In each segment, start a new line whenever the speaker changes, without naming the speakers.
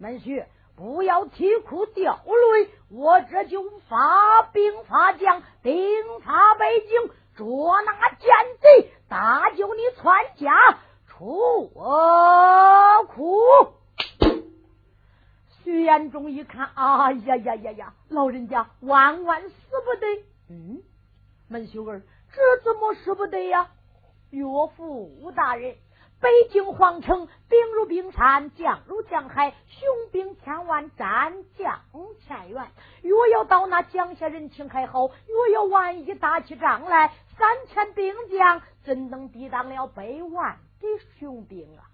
门婿不要啼哭掉泪，我这就发兵发将，兵发北京，捉拿奸贼，搭救你全家出苦。徐延忠一看，哎呀呀呀呀，老人家万万使不得！嗯，门秀儿，这怎么使不得呀？岳父大人。北京皇城兵如冰山，将如江海，雄兵千万，战将千员。若要到那江下人情还好，若要万一打起仗来，三千兵将怎能抵挡了百万的雄兵啊？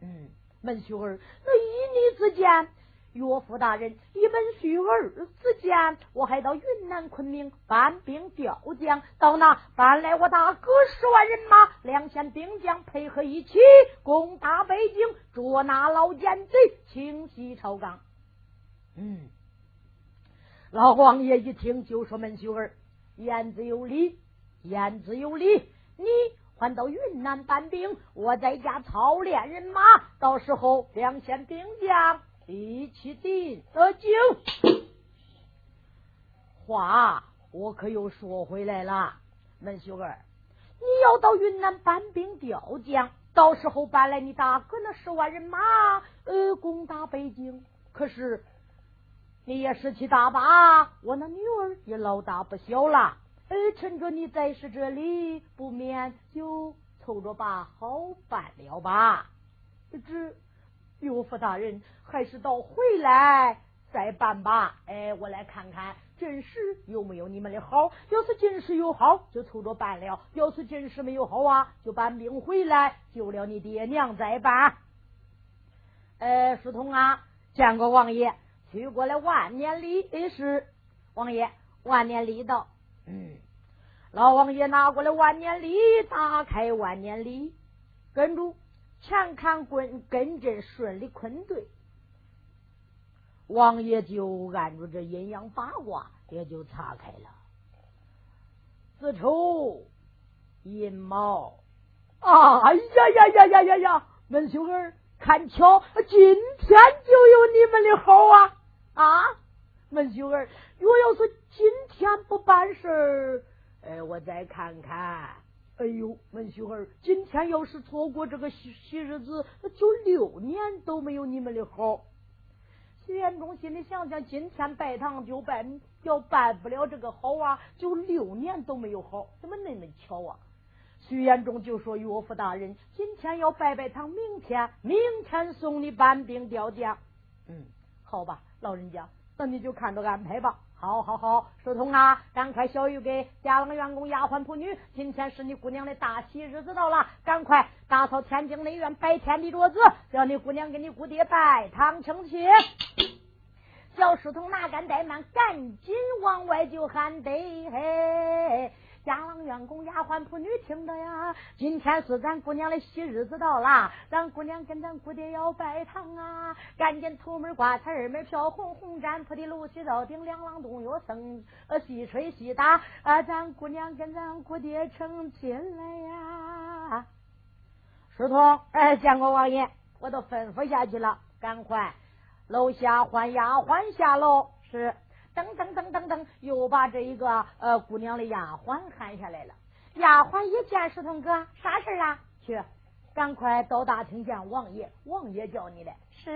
嗯，门秀儿，那依你之见？岳父大人，一门婿儿之间，我还到云南昆明搬兵调将，到那搬来我大哥十万人马，两千兵将配合一起攻打北京，捉拿老奸贼，清洗朝纲。嗯，老王爷一听就说：“门秀儿言之有理，言之有理，你还到云南搬兵，我在家操练人马，到时候两千兵将。”一起定得酒，话我可又说回来了，门秀儿，你要到云南搬兵调将，到时候搬来你大哥那十万人马，呃，攻打北京。可是你也士气大吧？我那女儿也老大不小了，呃，趁着你在世这里，不免就凑着把好办了吧？这。岳父大人，还是到回来再办吧。哎，我来看看真实有没有你们的好。要是真实有好，就凑着办了；要是真实没有好啊，就搬兵回来救了你爹娘再办。呃，书童啊，见过王爷，去过了万年礼是王爷，万年礼到。嗯，老王爷拿过来万年礼，打开万年礼，跟住。前看棍跟阵顺利坤对，王爷就按住这阴阳八卦，也就岔开了。子丑寅卯，哎呀呀呀呀呀呀！门秀儿，看巧，今天就有你们的好啊啊！门秀儿，若要是今天不办事儿，哎，我再看看。哎呦，门秀儿，今天要是错过这个喜喜日子，那就六年都没有你们的好。徐延忠心里想想，今天拜堂就拜，要办不了这个好啊，就六年都没有好，怎么那么巧啊？徐延忠就说：“岳父大人，今天要拜拜堂，明天明天送你搬兵调将。”嗯，好吧，老人家，那你就看着安排吧。好好好，书童啊，赶快小玉给家郎员工、丫鬟仆女，今天是你姑娘的大喜日子到了，赶快打扫天津内院，摆天地桌子，叫你姑娘给你姑爹拜堂成亲。小书童哪敢怠慢，赶紧往外就喊得嘿。家郎员工、丫鬟仆女听着呀，今天是咱姑娘的喜日子到了，咱姑娘跟咱姑爹要拜堂啊！赶紧出门挂彩，二门飘红，红毡铺的露西到顶，两郎冬月生，呃，细吹细打，啊，咱姑娘跟咱姑爹成亲了呀！师徒，哎，见过王爷，我都吩咐下去了，赶快楼下换丫鬟下楼，是。噔噔噔噔噔，又把这一个呃姑娘的丫鬟喊下来了。丫鬟一见石头哥，啥事啊？去，赶快到大厅见王爷，王爷叫你来。
是，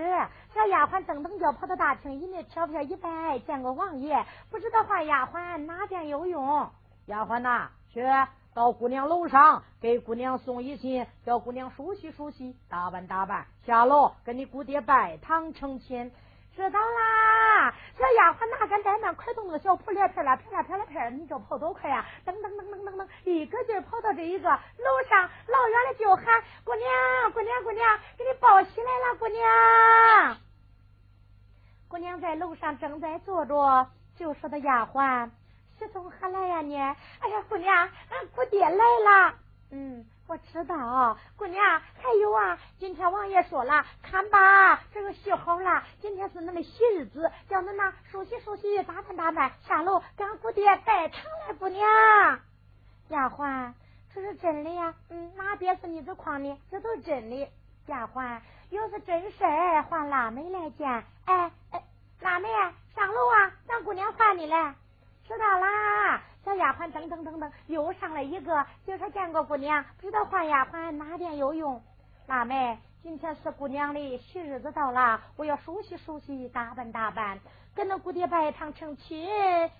小丫鬟噔噔就跑到大厅，一面飘飘一拜，见过王爷。不知道换丫鬟哪件有用？
丫鬟呐，去到姑娘楼上给姑娘送一信，叫姑娘梳洗梳洗，打扮打扮，下楼跟你姑爹拜堂成亲。
知道啦，小丫鬟哪敢怠慢，快动那个小扑脸片啦，片啦片啦片，你这跑多快呀？噔噔噔噔噔噔，一个劲跑到这一个楼上，老远的就喊姑娘，姑娘，姑娘，给你抱起来了，姑娘。姑娘在楼上正在坐着，就说的丫鬟，是从何来呀你？哎呀，姑娘，俺姑爹来了。嗯。我知道，姑娘，还有啊，今天王爷说了，看吧，这个戏好了，今天是恁的喜日子，叫恁呐梳洗梳洗，打扮打扮，下楼给俺姑爹拜堂来。姑娘。丫鬟，这是真的呀，嗯，哪边是你子框呢？这都是真的。丫鬟，要是真事儿，换拉妹来见。哎哎，拉妹，上楼啊，让姑娘换你来。知道啦小丫鬟噔噔噔噔又上来一个今儿见过姑娘不知道换丫鬟哪点有用？辣妹今天是姑娘的喜日子到了我要熟悉熟悉打扮打扮跟那姑爹拜堂成亲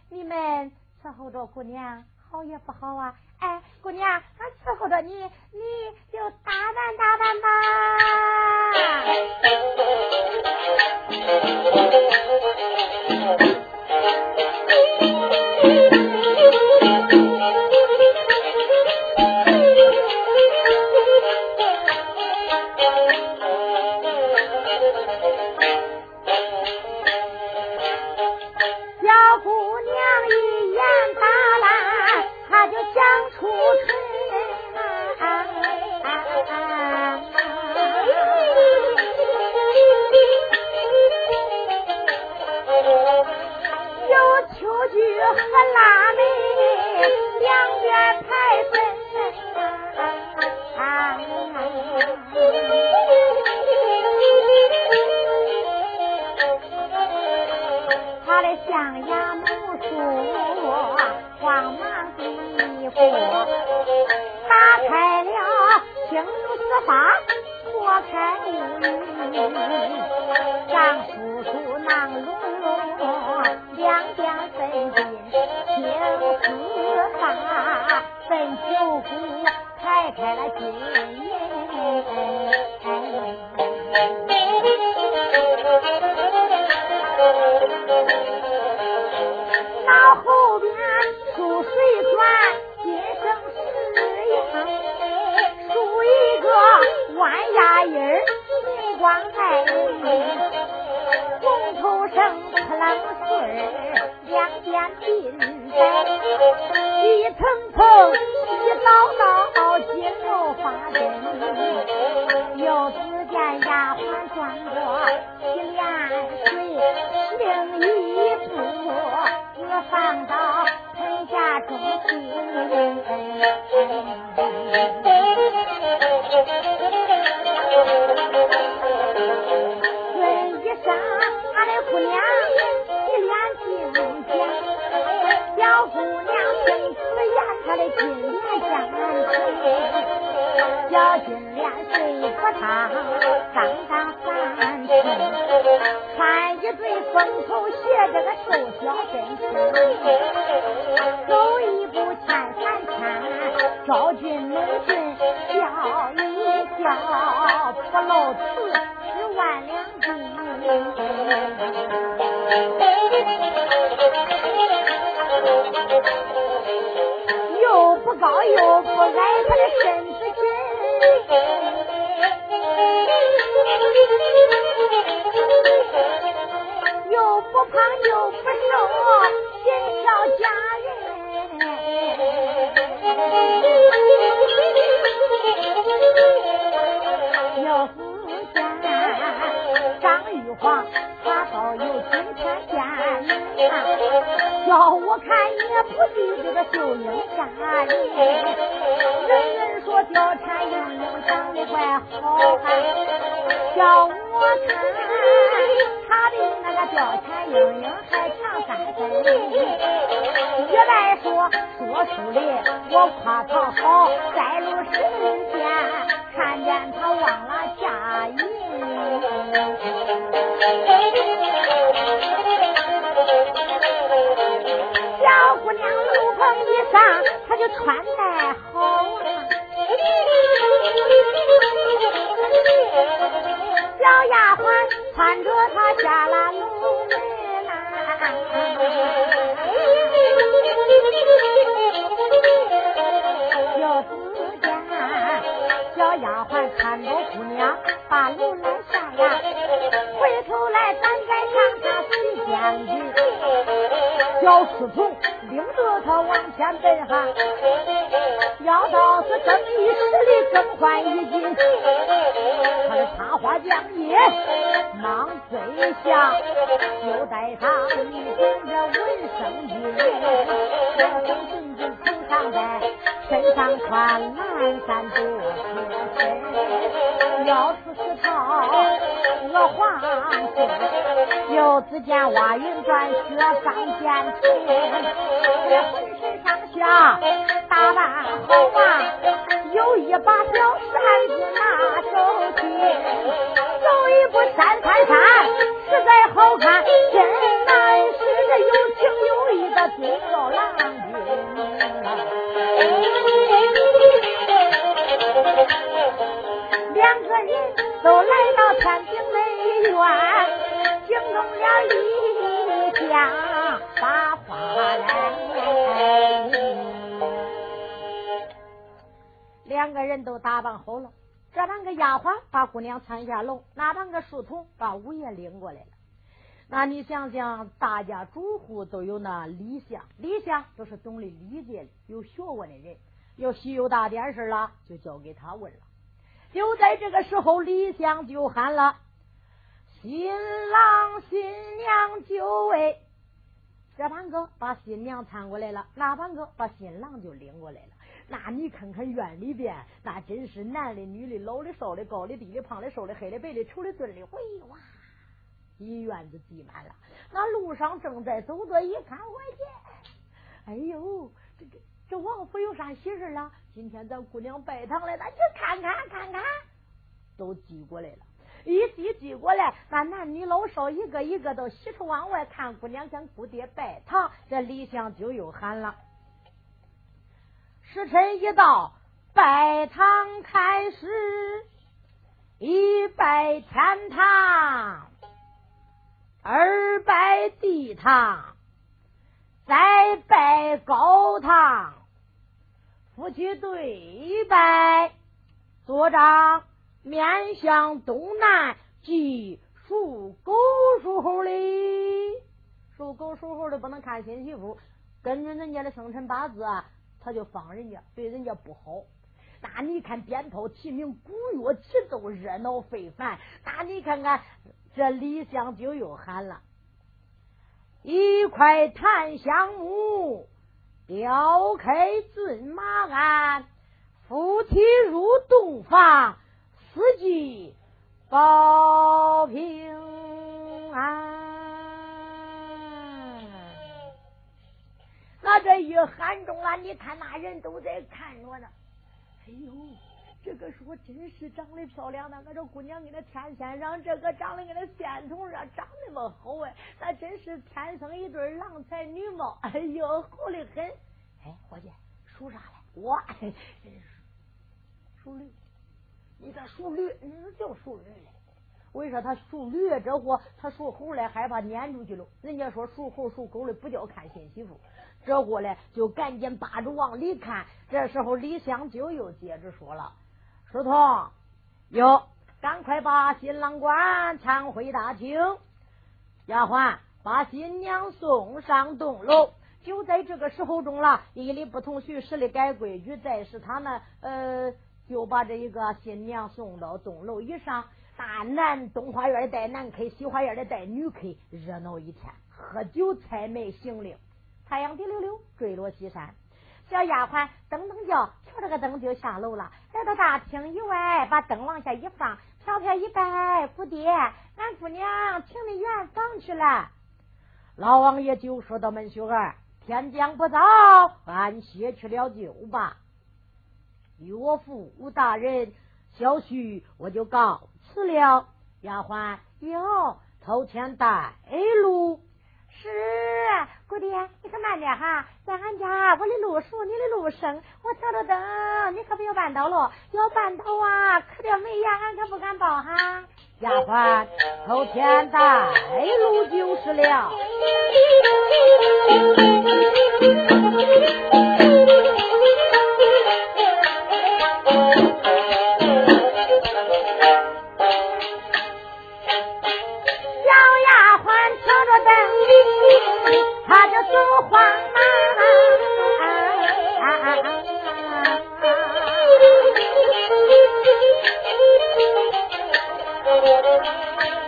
你们伺候着姑娘好也不好啊？哎姑娘俺伺候着你你就打扮打扮吧。
把脱开武，丈夫。两边鬓上一层层一道道金络花
针要他当当三品，穿一对风
头
鞋，这个瘦小身躯，走一步欠三钱。昭君美俊，叫一叫不露四十万两金，又不高又不矮，他的身子劲。又不胖又不瘦先叫家人。张玉华，他倒有今天见你呀，叫我看也不及这个秀英家人。人人说貂蝉英英长得怪好看，叫我看他的那个貂蝉英英还强三分。般来说说书的，我夸她好，在路时人间看见她忘了嫁衣。小姑娘楼棚一上，她就穿戴好了。小丫鬟穿着她下了楼门呐。回头来咱再让他孙将军小侍从领着他往前奔哈要到是正义使里更换衣襟他的插花将军忙醉下就带他一准这文圣意你曾常在身上穿蓝衫布鞋腰粗丝绸我黄金又只见瓦云转雪仗剑锤浑身上下打扮好啊有一把小扇子拿手提走一步三三三实在好看真难使这有情有义的君要郎君两个人都来到天庭内院，惊动了一家把话来。两个人都打扮好了，这半个丫鬟把姑娘搀下楼，那半个书童把五爷领过来了。那你想想，大家住户都有那李相，李相都是懂得理解的、有学问的人。要稀有大点事了，就交给他问了。就在这个时候，李相就喊了：“新郎新娘就位。”这半个把新娘搀过来了，那半个把新郎就领过来了。那你看看院里边，那真是男的、女的、老的、少的、高的、低的、胖的、瘦的、黑的、白的、丑的、俊的，喂哇，一院子挤满了。那路上正在走着，一看，我去，哎呦，这个。这王府有啥喜事了？今天咱姑娘拜堂来，咱去看看看看。都挤过来了，一挤挤过来，那男女老少一个一个都喜出望外看姑娘向姑爹拜堂。这李相就又喊了：时辰一到，拜堂开始，一拜天堂，二拜地堂，再拜高堂。夫妻对拜，坐帐面向东南，即属狗属猴的。属狗属猴的不能看新媳妇，跟着人家的生辰八字啊，他就放人家，对人家不好。那你看鞭炮齐鸣，鼓乐齐奏，热闹非凡。那你看看这李香就又喊了，一块檀香木。雕开骏马鞍，夫妻入洞房，四季保平安。那这一喊中了，你看那人都在看着呢。哎呦！这个说真是长得漂亮的，我这姑娘跟那天仙上，这个长得跟那仙童上，长那么好哎，那真是天生一对郎才女貌，哎呦，好的很。哎，伙计，属啥嘞？我属驴。你咋属驴，你就属驴嘞。我跟你说，他属驴这货，他属猴嘞，害怕撵出去了。人家说属猴属狗的不叫看新媳妇，这货嘞就赶紧扒着往里看。这时候李香就又接着说了。书童，哟，赶快把新郎官搀回大厅。丫鬟，把新娘送上洞楼。就在这个时候中了，一理不同徐十的改规矩，再是他呢，呃，就把这一个新娘送到洞楼以上。大男东花园带男客，西花园的带女客，热闹一天，喝酒猜枚行令。太阳滴溜溜坠落西山。小丫鬟噔噔叫，跳着个灯就下楼了。来到大厅以外，把灯往下一放，飘飘一拜，姑爹，俺姑娘请你圆房去了。老王爷就说到：“门秀儿，天将不早，俺歇去了酒吧。岳父大人，小婿我就告辞了。丫鬟哟，头前带路。”是，姑爹，你可慢点哈，在俺家我的路熟，你的路生，我挑着灯，你可不要绊倒了，要绊倒啊，可掉没呀，俺可不敢报哈。丫鬟，后天带路就是了。有花，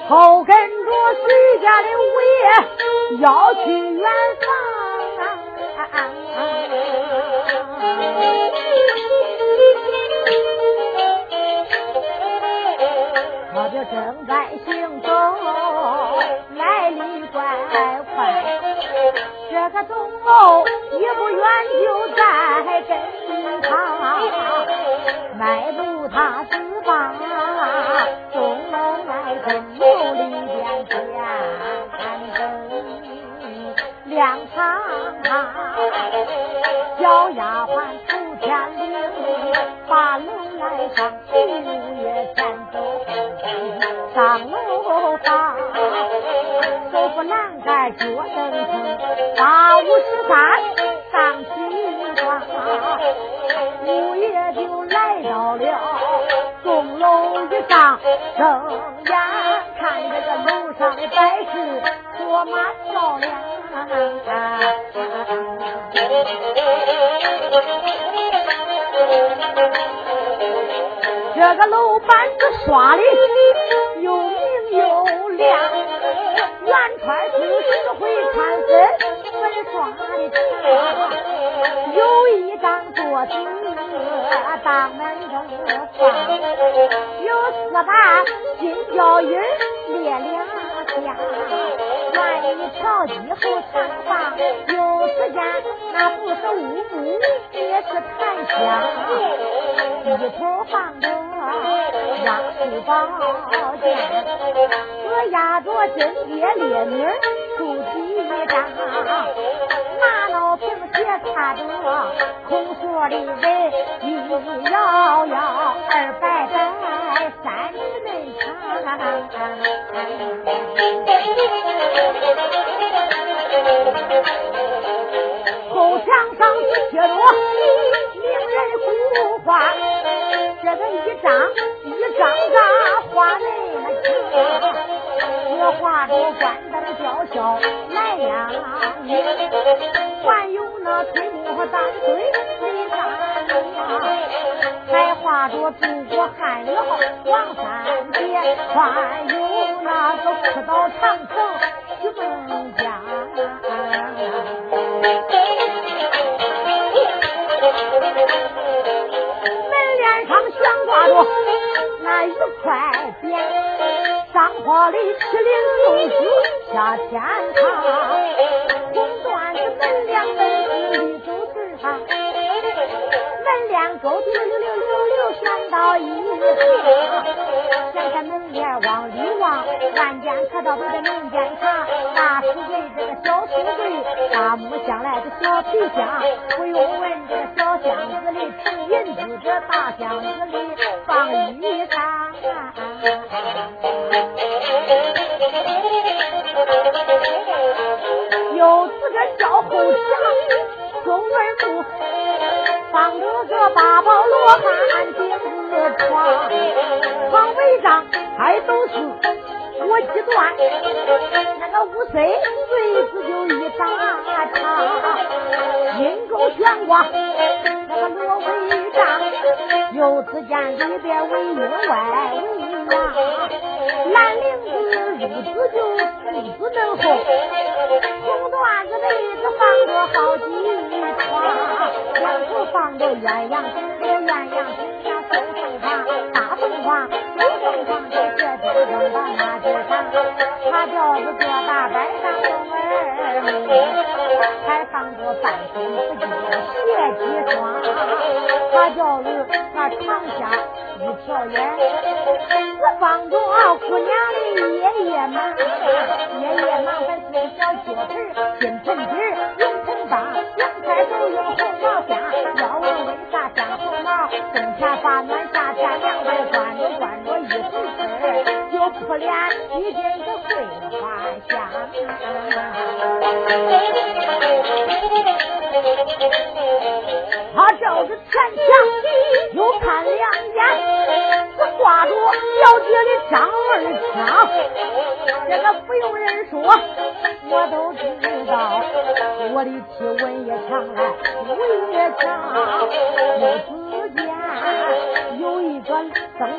后跟着徐家的五爷要去远方，我就正在行走来里。这个钟楼一不远就在跟旁，迈步他四方，钟楼来跟楼里边点灯亮堂堂，小丫鬟出天灵，把楼来上，五月前走上楼，扶栏杆脚蹬蹬，八五十三上起床，五爷就来到了钟楼一上，睁眼看这个楼上的摆饰多么漂亮。这个楼板子刷的又明又亮，圆圈子石灰看身粉刷的墙，有一张桌子当门正放，有四把金脚印列两下，万一调机后长房，有时间那不是乌木也是檀香，一头放着压书宝剑，我压着贞洁烈女出几张，拿老瓶鞋擦着空说的人，一摇摇二摆摆三尺内长，后墙上写着名人古画，这个一张一张大画那么强，这画着关灯叫嚣来呀，还有那推木和担水李三娘，还画着中国汉窑王三杰，还有那个赤道长城徐梦江。门帘上悬挂着那一块匾，上画的麒麟送子下天堂，红缎子门梁门是绿竹枝上，门帘钩子溜溜溜溜溜旋到一，看到这个门间长，大书柜这个小书柜，大木箱来的小皮箱，不用问这个小箱子里盛银子，这大箱子里放衣裳。有四个小后墙，中门木放着个八宝罗汉顶子床，床围上还都是我几段，那个五岁穗子就一大长，阴沟悬挂那个罗围帐，又只见里边围云外围阳，蓝领子褥子就肚子能厚，红缎子被子放着好几床，两头放着鸳鸯纸，鸳鸯纸呀小凤凰，大凤凰，小凤凰就这这扔到那地上，他吊子各大摆上风儿还放着半身不净鞋几双，他叫人他长下一条眼，只放着姑娘的爷爷嘛，爷爷嘛还是个小脚盆金盆底银盆把，两块都有红毛线，要问为啥像红毛？冬天发暖，夏天凉快，关着关着一盆盆，有铺脸一进个桂花香。他照着前墙又看两眼，只挂着小老爹的张二枪。这个不用人说，我都知道，我的体温也强来，武也强。又只见有一个灯，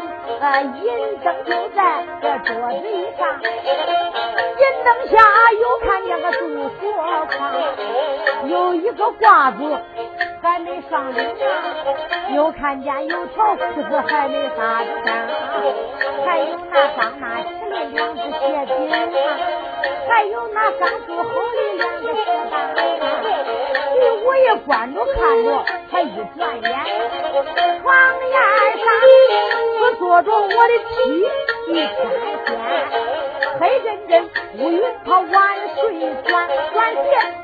呃，银灯就在这桌子上，银灯下又看见个杜锁框，有一个褂子还没上领，又看见有条裤子还没撒子上，还有那张那起的两只鞋底还有那张住后的两个鞋带我也观着看着，才一转眼，床沿上我坐着我的妻，一天天。黑阵阵，乌云他晚睡转转鞋，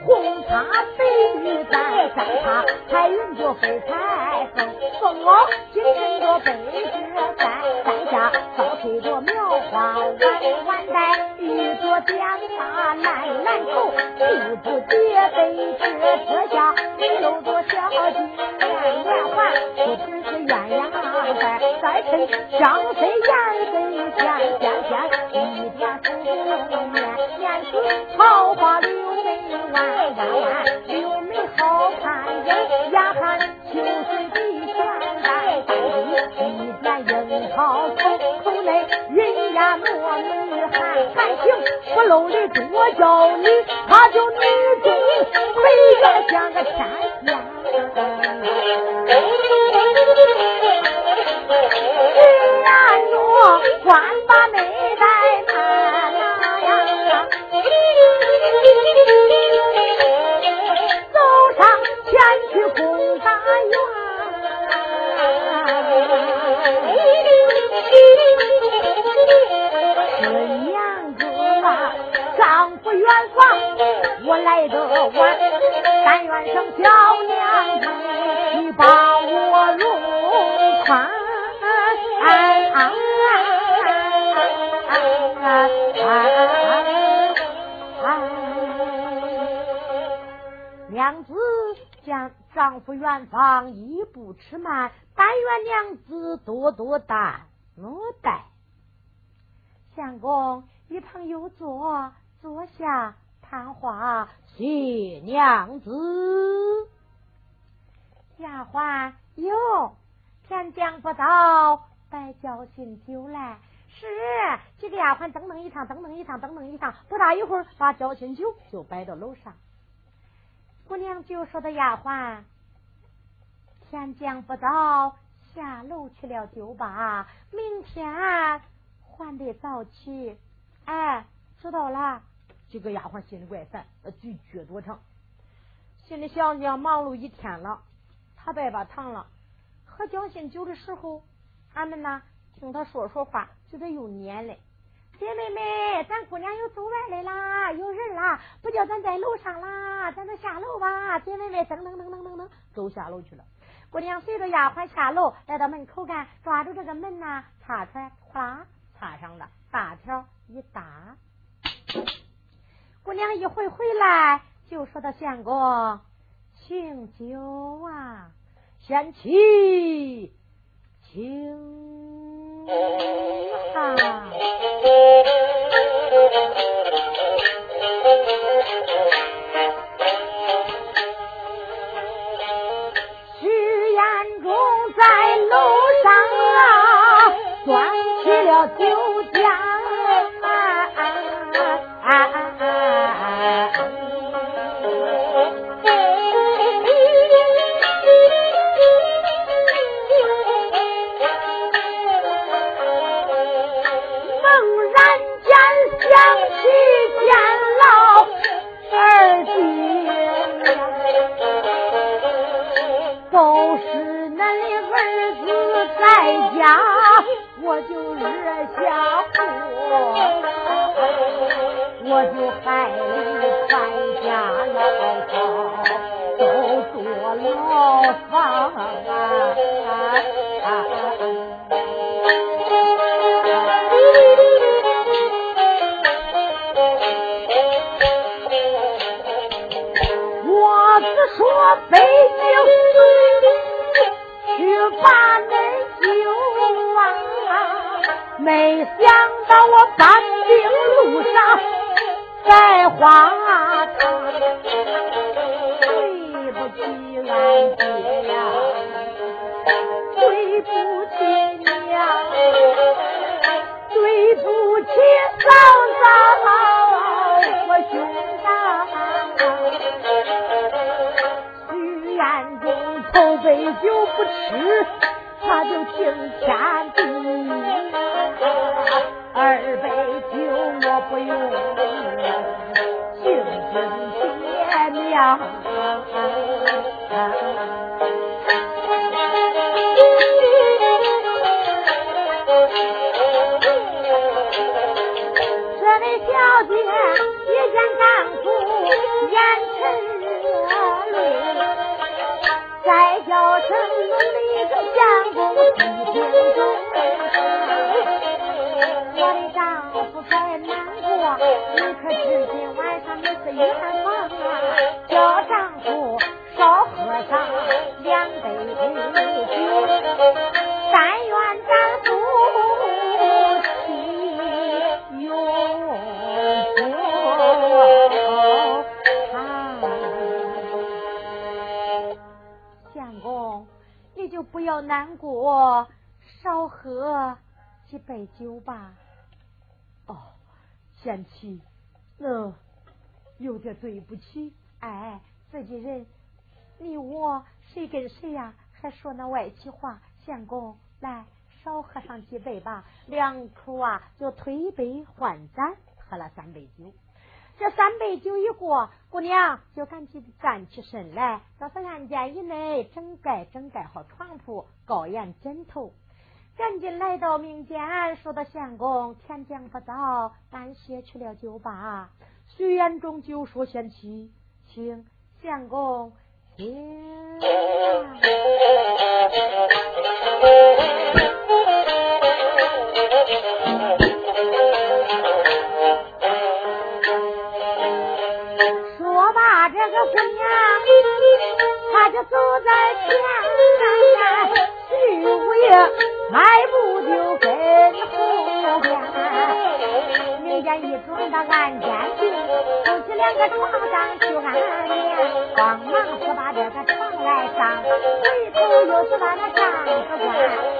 红擦白玉带，再擦彩云就飞彩凤，凤袄紧衬着背着带，带下高吹着苗花弯弯带，玉着点发蓝蓝头，玉子叠背着车下，露着小金莲连环，不只是鸳鸯在，再衬双飞燕飞仙仙仙，一点。面面子桃花柳眉弯，柳眉好看人，牙看秋水的悬带带一点樱桃口，口内人家磨眉含含情，不露的多娇女，她就女中美艳像个天仙。眼中观把美得晚，但愿生小娘子，你把我容宽。娘子见丈夫远方，一步迟慢，但愿娘子多多担我待。相公一旁有座，坐下谈话。
谢娘子。
丫鬟哟，天将不早，白叫醒酒来。是几个丫鬟噔噔一趟，噔噔一趟，噔噔一趟，不大一会儿，把交心酒就摆到楼上。姑娘就说的丫鬟，天将不早，下楼去了酒吧，明天还得早起。哎，知道了。
几个丫鬟心里怪烦，嘴撅多长。心里想想，忙碌一天了，他别把糖了。喝交心酒的时候，俺们呢？听他说说话，就得又撵嘞。
姐妹们，咱姑娘又走外来啦，有人啦，不叫咱在楼上啦，咱都下楼吧。姐妹们，噔噔噔噔噔噔，
走下楼去了。
姑娘随着丫鬟下楼，来到门口干，抓住这个门呐，插出来，哗啦，
插上了，
大条一搭。姑娘一回回来，就说到相公，请酒啊，
贤妻，请。啊！
徐彦中在楼上啊，端起了酒在家我就惹下祸，我就害你全家老少都坐牢房啊！我只说北京去把那。没想到我搬兵路上在花堂，对不起俺爹呀，对不起娘，对不起嫂嫂，我兄长，许愿中头杯酒不吃。他就听天地。
二杯酒我不用，敬敬爹娘。
你是圆房啊？叫丈夫少喝上两杯酒，但愿咱夫喜永久。相公，你就不要难过，少喝几杯酒吧。
哦，贤妻，那有点对不起。
哎，自己人，你我谁跟谁呀？还说那外气话。相公，来少喝上几杯吧。两口啊，就推杯换盏，喝了三杯酒。这三杯酒一过，姑娘就赶紧站起身来，到三案间以内整改整改好床铺，高沿枕头。赶紧来到民间，说到相公，天将不早，俺歇去了酒吧。
徐延忠就说：“嫌弃，
请相公请。”说罢，这个姑娘，她就走在前，迈步就跟后边。明间一转到案间去，走起两个床上去安眠，慌忙是把这个床来上，回头又是把那帐子关。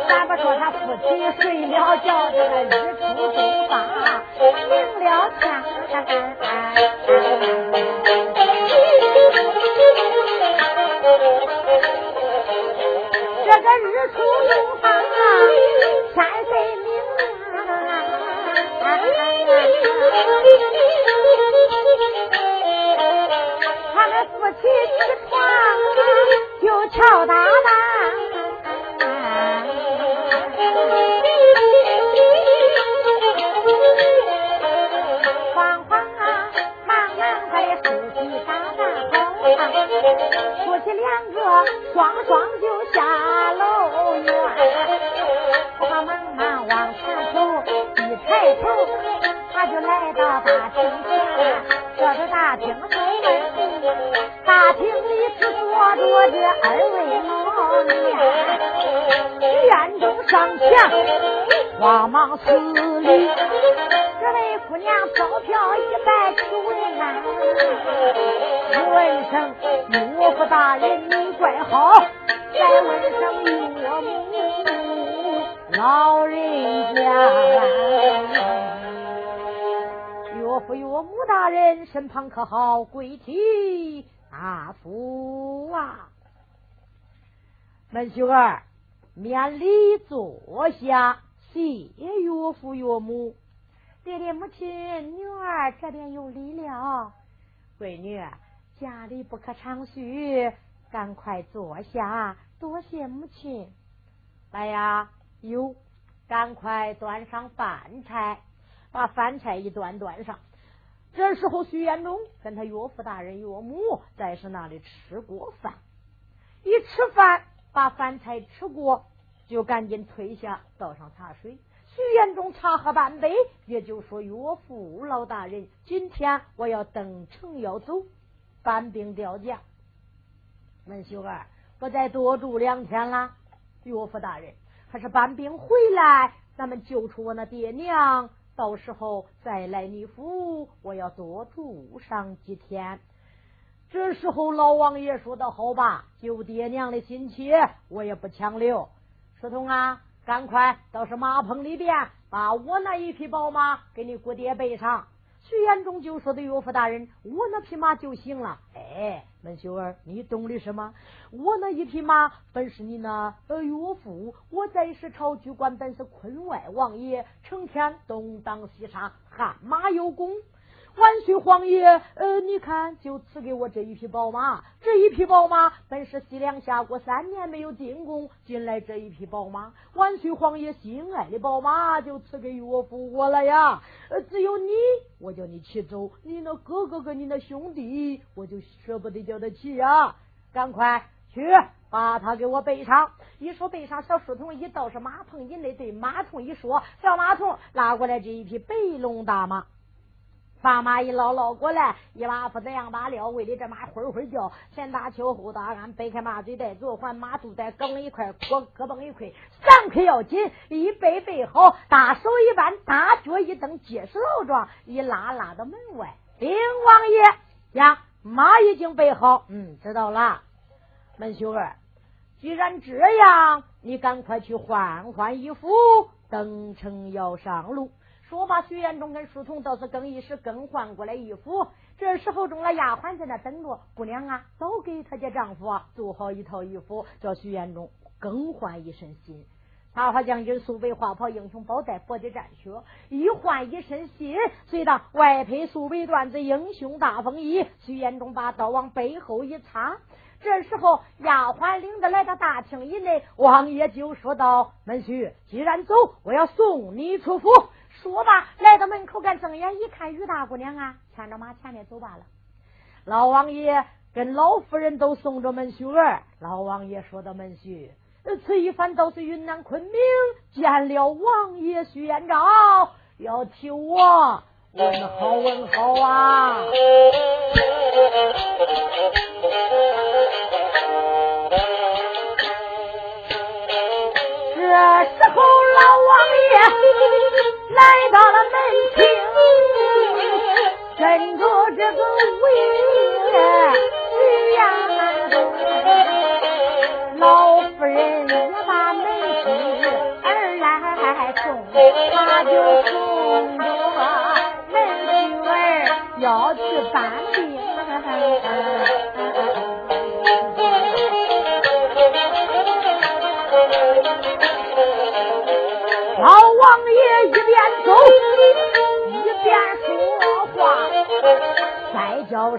咱不说他夫妻睡了觉，这个日出中发，明了天。这个日出东方，天色明啊！他们夫妻起床就敲大板，慌慌啊，忙忙的梳洗打扮好，夫妻两个双双他就来到大厅前，这是大厅后门，大厅里只坐着这二位老年，院中上前慌忙施礼。这位姑娘钞票一百去问安，问声岳父大人你怪好，再问声岳母老人家。
岳父岳母大人身旁可好？跪体阿福啊！门秀儿，免礼坐下，谢岳父岳母。
爹爹母亲，女儿这边有礼了。
闺女，
家里不可长叙，赶快坐下，多谢母亲。
来呀，有，赶快端上饭菜，把饭菜一端端上。这时候，徐延忠跟他岳父大人、岳母在是那里吃过饭，一吃饭，把饭菜吃过，就赶紧退下，倒上茶水。徐延忠茶喝半杯，也就说：“岳父老大人，今天我要登城要走，搬兵调将。文秀儿，不再多住两天了。岳父大人，还是搬兵回来，咱们救出我那爹娘。到时候再来你府，我要多住上几天。”这时候，老王爷说的好吧，救爹娘的心切，我也不强留。石头啊！赶快到是马棚里边，把我那一匹宝马给你姑爹背上。徐延忠就说的岳父大人，我那匹马就行了。哎，门秀儿，你懂的什么？我那一匹马本是你那岳父，我在是朝居官，本是坤外王爷，成天东挡西杀，汗马有功。万岁皇爷，呃，你看，就赐给我这一匹宝马。这一匹宝马本是西凉下国三年没有进贡，进来这一匹宝马，万岁皇爷心爱的宝马，就赐给岳父我了呀。呃，只有你，我叫你骑走，你那哥哥跟你那兄弟，我就舍不得叫他骑呀。赶快去把他给我背上。一说背上，小书童一倒是马棚以内，对马童一说，小马童拉过来这一匹白龙大马。把马一捞捞过来，一把斧子两把料，为的这马会会叫，前打秋后打鞍，掰开马嘴带左环，马肚带梗一块，胳胳膊一块，三块要紧，一背背好，大手一扳，大脚一蹬，结实老壮，一拉拉到门外。禀王爷呀，马已经备好，嗯，知道了。门秀儿，既然这样，你赶快去换换衣服，登城要上路。说罢，徐延忠跟书童倒是更衣室更换过来衣服。这时候中了丫鬟在那等着，姑娘啊，早给她家丈夫啊做好一套衣服，叫徐延忠更换一身新。大花将军素被花袍，英雄宝带脖子战靴，一换一身新，随当外配素被缎子，英雄大风衣。徐延忠把刀往背后一插。这时候，丫鬟领着来到大厅以内，王爷就说道：“门婿，既然走，我要送你出府。”说吧，来到门口，干睁眼一看，于大姑娘啊，牵着马前面走罢了。老王爷跟老夫人都送着门婿儿。老王爷说到门婿，此一番倒是云南昆明见了王爷徐延昭，要替我问好问好啊。来吧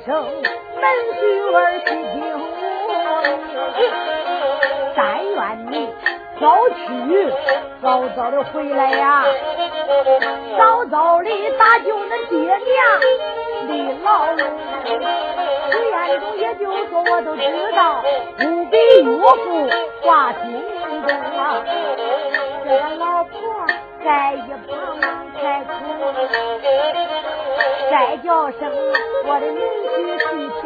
声门婿儿细听，但愿你早去早早的回来呀，早早的打救恁爹娘的老路。徐彦祖也就说我都知道，不给岳父挂心中啊。这个老婆在一旁开口，再叫声我的女婿细听，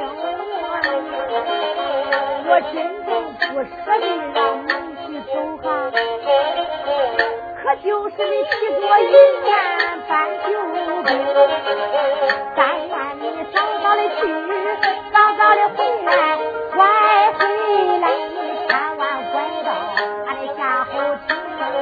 我心中不舍得让女婿走哈，可就是你骑着云南搬救兵，但愿你早早的去，早早的回来，快回来，你千万拐到俺的夏侯亭。你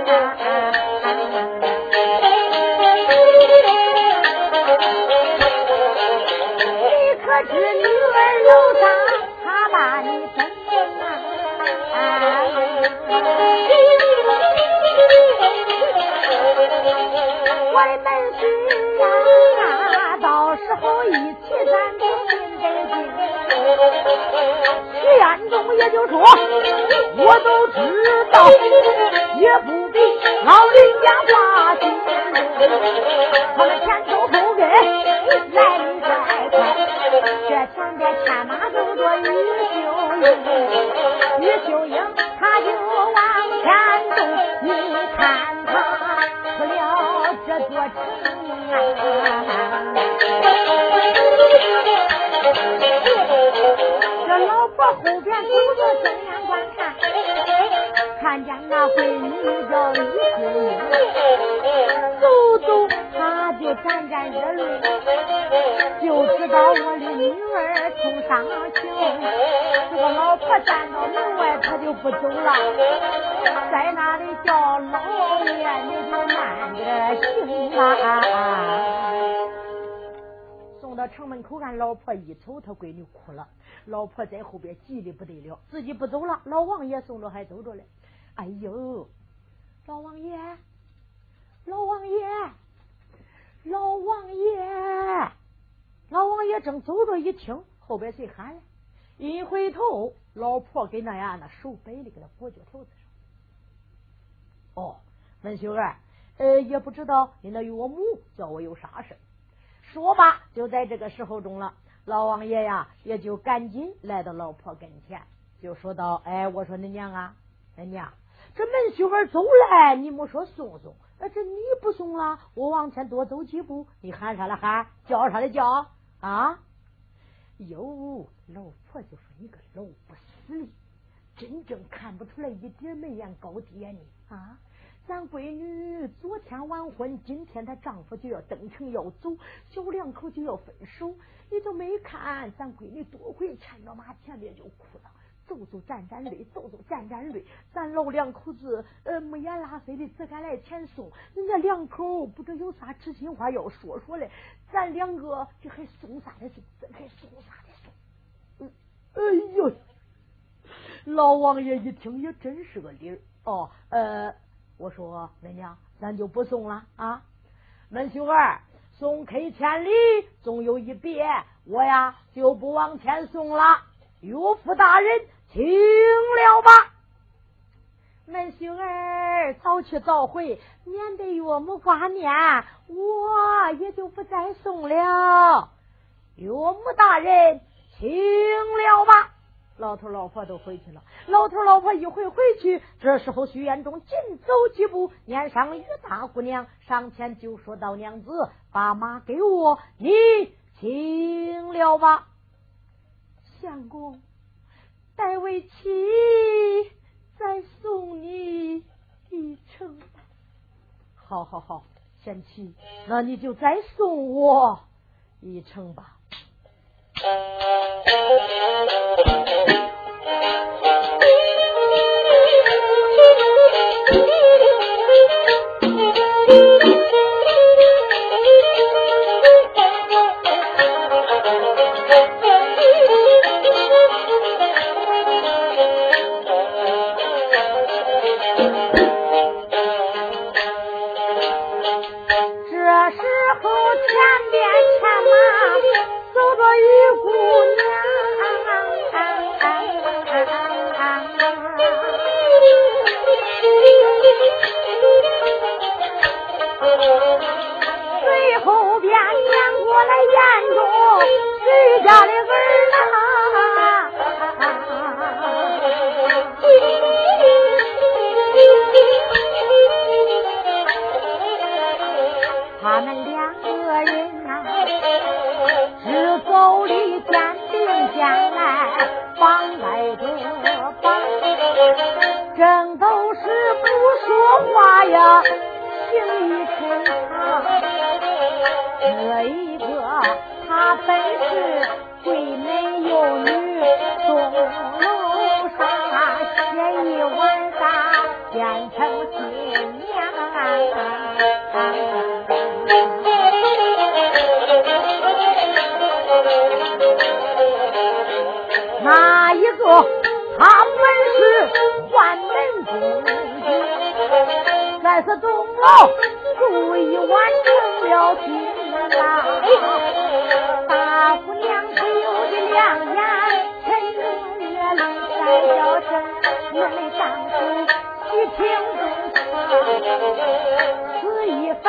说，我都知道，也不必老人家挂心。他们前头后跟来的再快，这前边牵马走着于秀英，就沾沾热泪，就知道我的女儿冲上情。这个老婆站到门外，他就不走了，在那里叫老爷，你就慢点行吧。送。
到城门口，俺老婆一瞅，他闺女哭了。老婆在后边急的不得了，自己不走了，老王爷送着还走着嘞。哎呦，老王爷，老王爷，老王爷，老王爷正走着，一听后边谁喊了？一回头，老婆跟那样那手摆的，给他裹脚条子上。哦，文秀儿，呃，也不知道你那岳母叫我有啥事说吧，就在这个时候中了。老王爷呀，也就赶紧来到老婆跟前，就说道：“哎，我说恁娘啊，恁娘，这门秀儿走来，你没说送送，那这你不送了，我往前多走几步，你喊啥了喊，叫啥了叫啊？哟，老婆就说你个老不死的，真正看不出来一点眉眼高低呀你啊！”咱闺女昨天完婚，今天她丈夫就要登城要走，小两口就要分手，你都没看咱闺女多回牵到马前面就哭了，走走沾沾泪，走走沾沾泪。咱老两口子呃没眼拉飞的只敢来前送，人家两口不知有啥知心话要说说嘞，咱两个这还送啥的送，这还送啥的送？哎呦，老王爷一听也真是个理儿哦，呃。我说恁娘，咱就不送了啊！恁秀儿送客千里，总有一别，我呀就不往前送了。岳父大人，请了吧。恁秀儿早去早回，免得岳母挂念，我也就不再送了。岳母大人，请了吧。老头老婆都回去了，老头老婆一回回去，这时候徐延忠紧走几步，撵上于大姑娘上前就说道：“娘子，把马给我，你请了吧。”相公，再为妻再送你一程。好好好，贤妻，那你就再送我一程吧。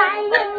再 恐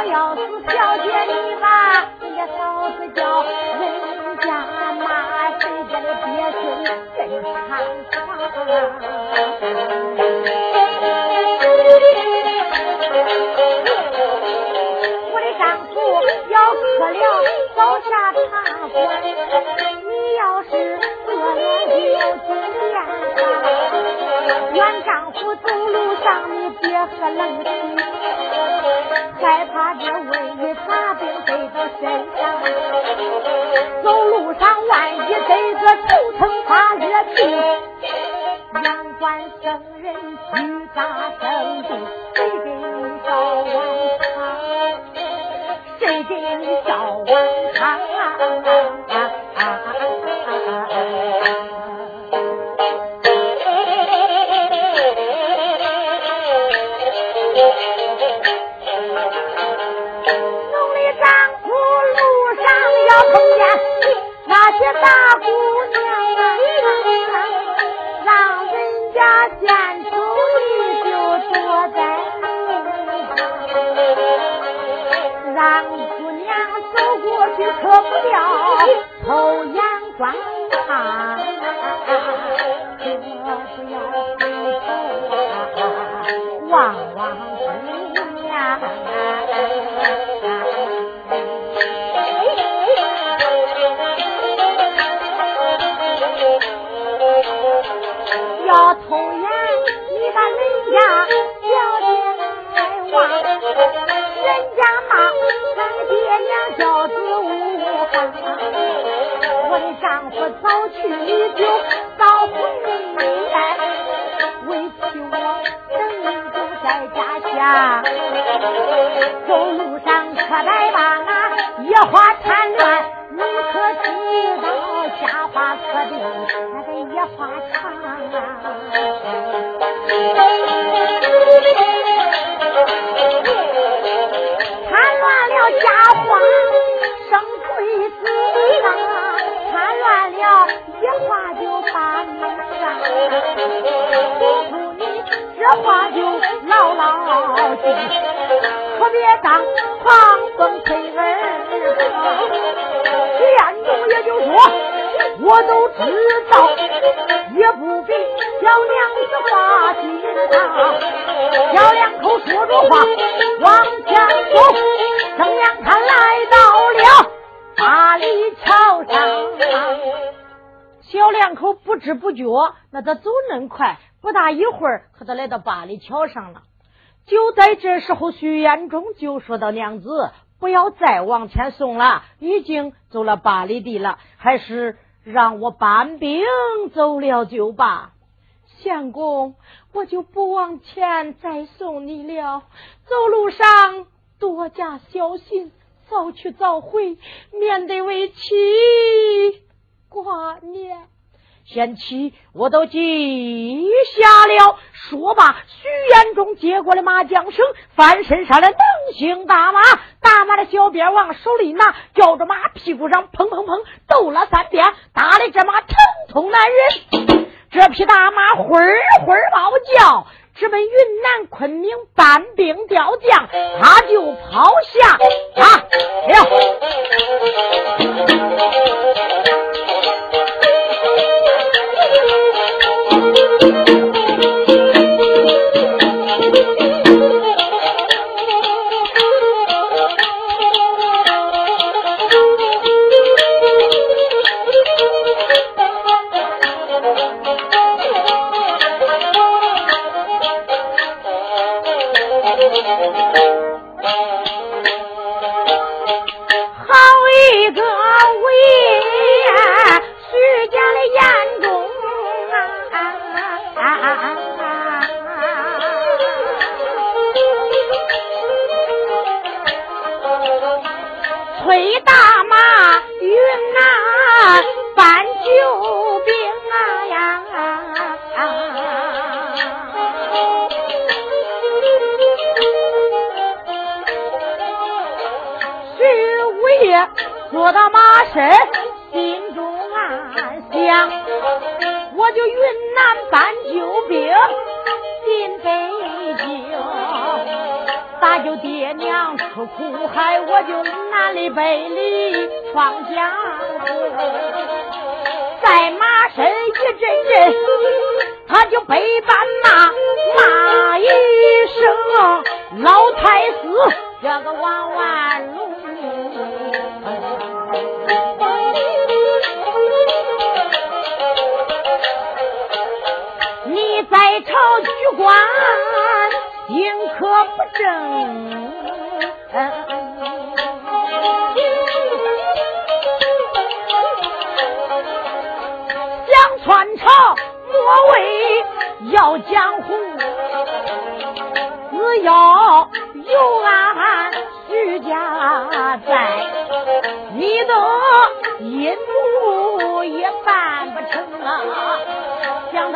我要是瞧见你把你嫂子叫，人家骂谁家的鳖孙真猖狂。我的丈夫要渴了，早下茶馆。你要是饿了，就进店吧。原丈夫走路上，你别喝冷水，害怕这瘟疫杂病飞到身上。走路上万一得个头疼发热病，阳关生人巨大生病，谁给你烧碗汤？谁给你烧碗汤？观看，可不要回头望望姑娘。要偷眼，你把人家叫进来望，人家骂俺爹娘教子无我的丈夫早去已久早回来，委屈我等就在家乡，走路上可别把那野花缠乱，你可知道家花可比那个野花长啊。了。野花就把命伤。嘱咐你这话就牢牢记，可别当狂风吹耳旁。县中也就说，我都知道，也不比小娘子花心肠。小两口说着话往前走，正阳他来到了。八里桥上。小两口不知不觉，那他走恁快，不大一会儿，可他来到八里桥上了。就在这时候，徐延忠就说到：“娘子，不要再往前送了，已经走了八里地了，还是让我搬兵走了就罢。”相公，我就不往前再送你了。走路上多加小心，早去早回，免得为妻挂念。贤妻，我都记下了。说罢，徐延忠接过了马缰绳，翻身上的能行大马，大马的小鞭往手里拿，叫着马屁股上砰砰砰抖了三鞭，打的这马疼痛难忍。这匹大马会儿会儿嗷叫，直奔云南昆明搬兵调将，他就跑下啊了。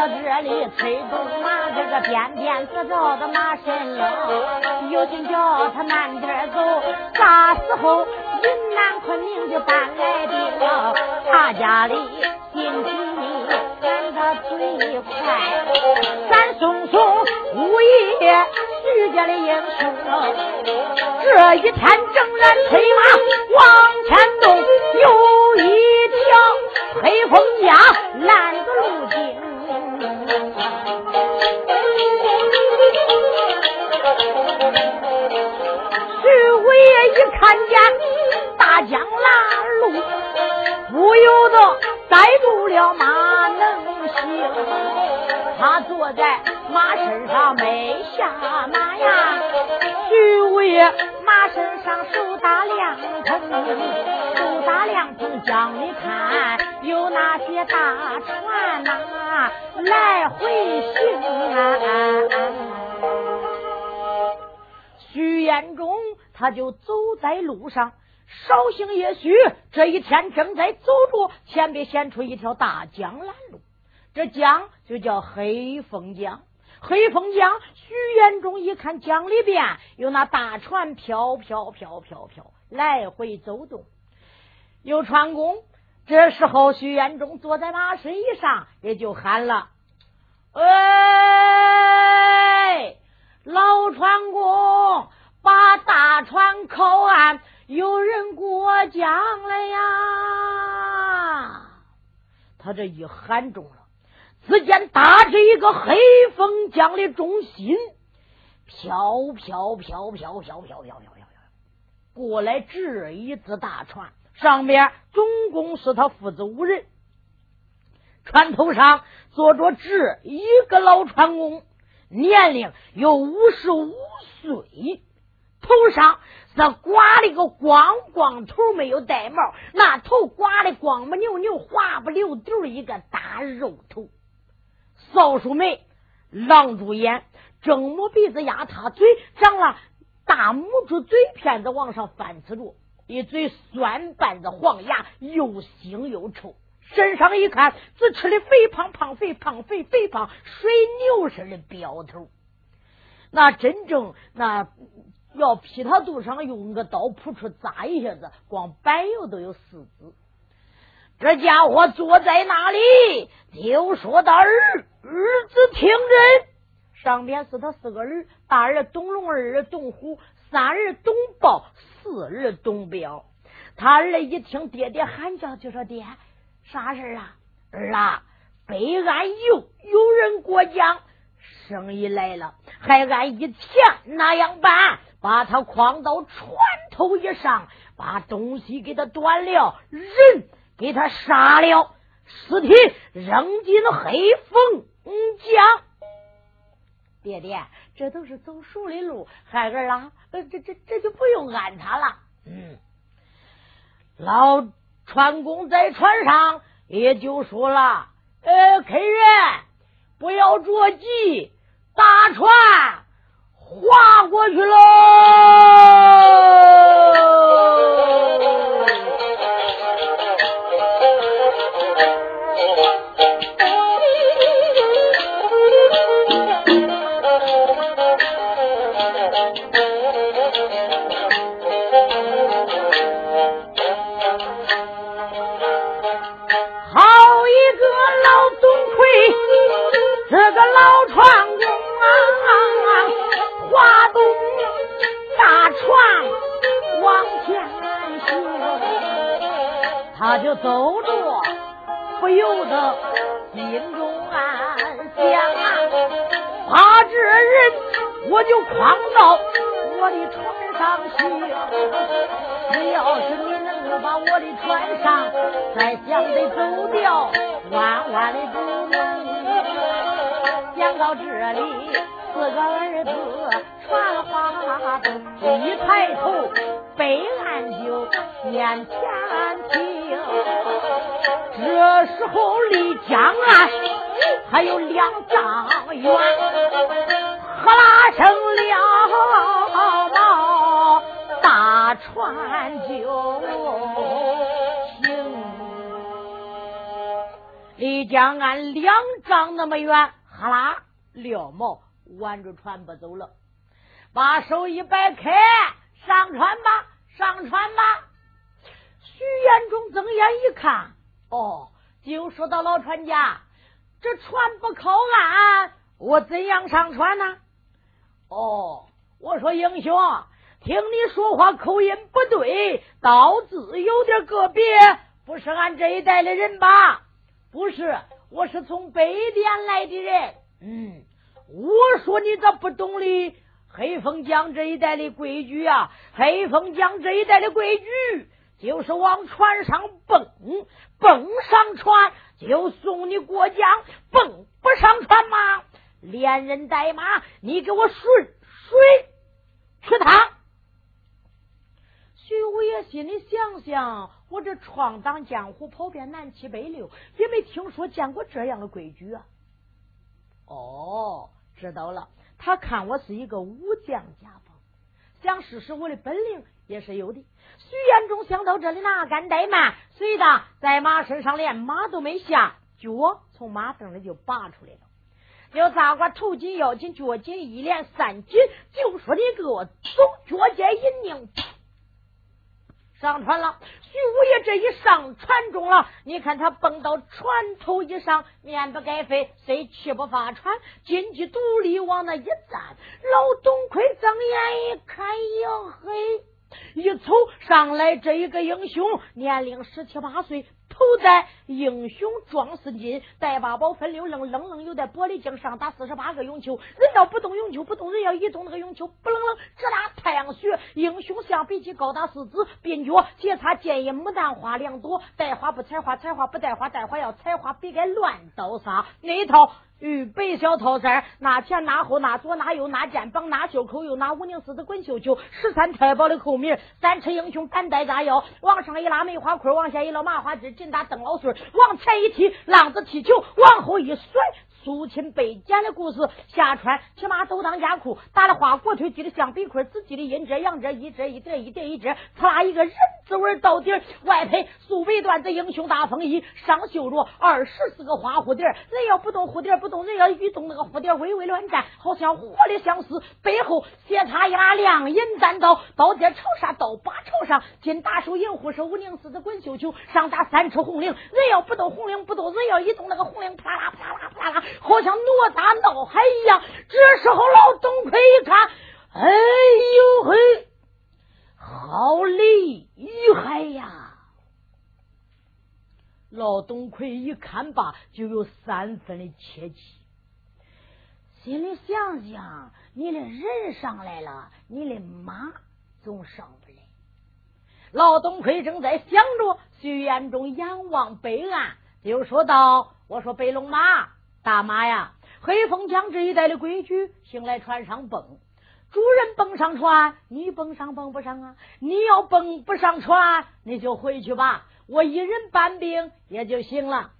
这里，催动马，这个颠颠自着的马身了，有心叫他慢点走。啥时候云南昆明就搬来的？他家里进去赶他最快，咱松松五爷徐家。的英雄，这一天正然催马往前走，有一条黑风家。他坐在马身上没下马呀，徐五爷马身上手打凉棚，手打凉棚江里看有那些大船呐来回行啊。徐延忠他就走在路上，绍兴也许这一天正在走着，前边显出一条大江拦路，这江就叫黑风江。黑风江，徐延忠一看江里边有那大船飘飘飘飘飘来回走动，有船工。这时候，徐延忠坐在马身椅上，也就喊了：“哎！”老船工，把大船靠岸，有人过江了呀！他这一喊中了，只见打着一个黑风江的中心，飘飘飘飘飘飘飘飘飘飘过来这一只大船，上面总共是他父子五人，船头上坐着这一个老船工。年龄有五十五岁，头上是刮了个光光头，没有戴帽，那头刮的光不溜溜，滑不溜丢，一个大肉头，扫帚眉，狼住眼，正目鼻子，压塌嘴，长了大拇指嘴片子往上翻刺着，一嘴酸瓣子黄牙，又腥又臭。身上一看，只吃的肥胖胖肥胖肥肥胖，水牛似的膘头。那真正那要劈他肚上，用个刀扑出扎一下子，光板油都有四指。这家伙坐在那里，就说他：“儿儿子听真，上边是他四个儿，大儿董龙，二儿董虎，三儿董豹，四儿董彪。他儿一听爹爹喊叫，就说爹。”啥事啊，儿啊！北岸又有人过江，生意来了，还按以前那样办，把他诓到船头以上，把东西给他端了，人给他杀了，尸体扔进黑风江。爹爹，这都是走熟的路，孩儿啊，这这这就不用按他了。嗯，老。船工在船上也就说了：“呃，客人不要着急，大船划过去喽。”
他就走着，不由得心中暗想啊，把这人我就诓到我的船上去。只要是你能够把我的船上再想得走掉，万万的不能。想到这里，四个儿子传话一抬头，北岸就面前听。这时候离江岸还有两丈远，哗啦声了毛，大船就行。离江岸两丈那么远。哈啦，撂毛挽着船不走了，把手一摆开，上船吧，上船吧。徐延忠睁眼一看，哦，就说到老船家，这船不靠岸，我怎样上船呢？哦，我说英雄，听你说话口音不对，刀字有点个别，不是俺这一代的人吧？不是。我是从北边来的人，嗯，我说你咋不懂的？黑风江这一带的规矩啊，黑风江这一带的规矩就是往船上蹦，蹦上船就送你过江，蹦不上船吗？连人带马，你给我顺水去趟。徐五爷心里想想。我这闯荡江湖，跑遍南七北六，也没听说见过这样的规矩啊！哦，知道了。他看我是一个武将家风，想试试我的本领也是有的。徐延忠想到这里，哪敢怠慢，随着在马身上，连马都没下，脚从马凳里就拔出来了。要咋个头紧腰紧，脚紧一连三紧，就说你给我走，脚尖一拧。上船了，徐五爷这一上船中了，你看他蹦到船头一上，面不改飞，虽气不发喘，金鸡独立往那一站。老董奎睁眼一看，哟嘿，一瞅上来这一个英雄，年龄十七八岁。头戴英雄壮士巾，带八宝分六棱，棱棱，又带玻璃镜上打四十八个永秋。人要不动永秋不动，人要一动那个永秋不愣愣直打太阳穴。英雄像比起高大四子，鬓角结擦剑叶牡丹花两朵，带花不采花，采花不带花，带花要采花，别该乱刀杀那一套。与白小套衫，拿前拿后，拿左拿右，拿肩膀，拿袖口，又拿五宁四的滚绣球，十三太保的扣名，三尺英雄敢戴炸药，往上一拉梅花裤，往下一捞麻花枝，紧打邓老孙，往前一踢浪子踢球，往后一甩。苏秦被剪的故事，下川骑马走当家裤，打了花国腿系的象鼻盔，紫系的阴遮阳遮，一遮一叠一叠一遮，刺啦一个人字纹到底，外配素围缎子英雄大风衣，上绣着二十四个花蝴蝶，人要不动蝴蝶不动，人要一动那个蝴蝶微微乱颤，好像活的相思。背后斜插一把亮银单刀，刀尖朝上，刀把朝上，金大手银虎手，五宁四子滚绣球，上打三尺红绫，人要不动红绫不动，人要一动那个红绫啪啦啪啦啪啦。好像哪吒闹海一样。这时候老董奎一看，哎呦嘿，好厉害呀！老董奎一看吧，就有三分的切气，心里想想：你的人上来了，你的马总上不来。老董奎正在想着，徐延忠仰望北岸，就说道：“我说北龙马。”大妈呀，黑风江这一带的规矩，行来船上蹦，主人蹦上船，你蹦上蹦不上啊？你要蹦不上船，你就回去吧，我一人搬兵也就行了。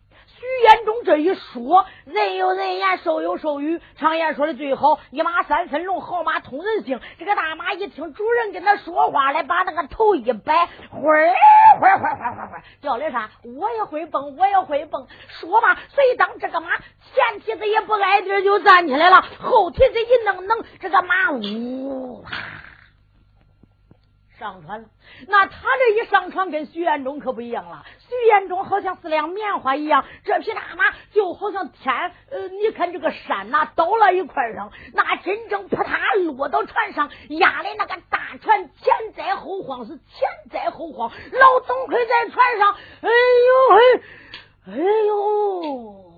徐延忠这一说，人有人言，兽有兽语。常言说的最好，一马三分龙，好马通人性。这个大马一听主人跟他说话来，把那个头一摆，会儿会儿会儿会儿会儿，叫的啥？我也会蹦，我也会蹦。说嘛，所以当这个马前蹄子也不挨地就站起来了，后蹄子一弄弄，这个马呜上船了。那他这一上船，跟徐延忠可不一样了。徐延忠好像是辆棉花一样，这匹大马就好像天，呃，你看这个山呐，倒了一块上，那真正扑嗒落到船上，压的那个大船前栽后晃，是前栽后晃。老董奎在船上，哎呦嘿，哎呦，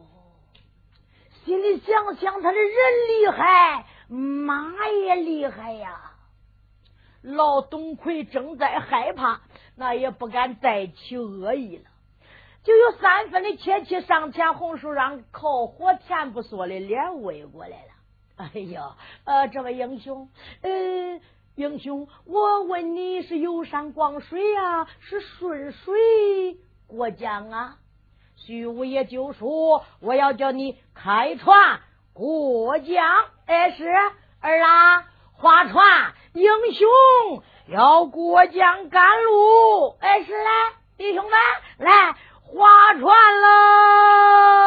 心里想想，他的人厉害，马也厉害呀。老董奎正在害怕，那也不敢再起恶意了，就有三分的切气上前，红树让烤火前不缩的脸围过来了。哎呀，呃，这位英雄，呃，英雄，我问你是游山逛水呀，是顺水过江啊？徐五爷就说我要叫你开船过江。哎，是儿啊，划船英雄要过江赶路。哎是嘞弟兄们来划船喽。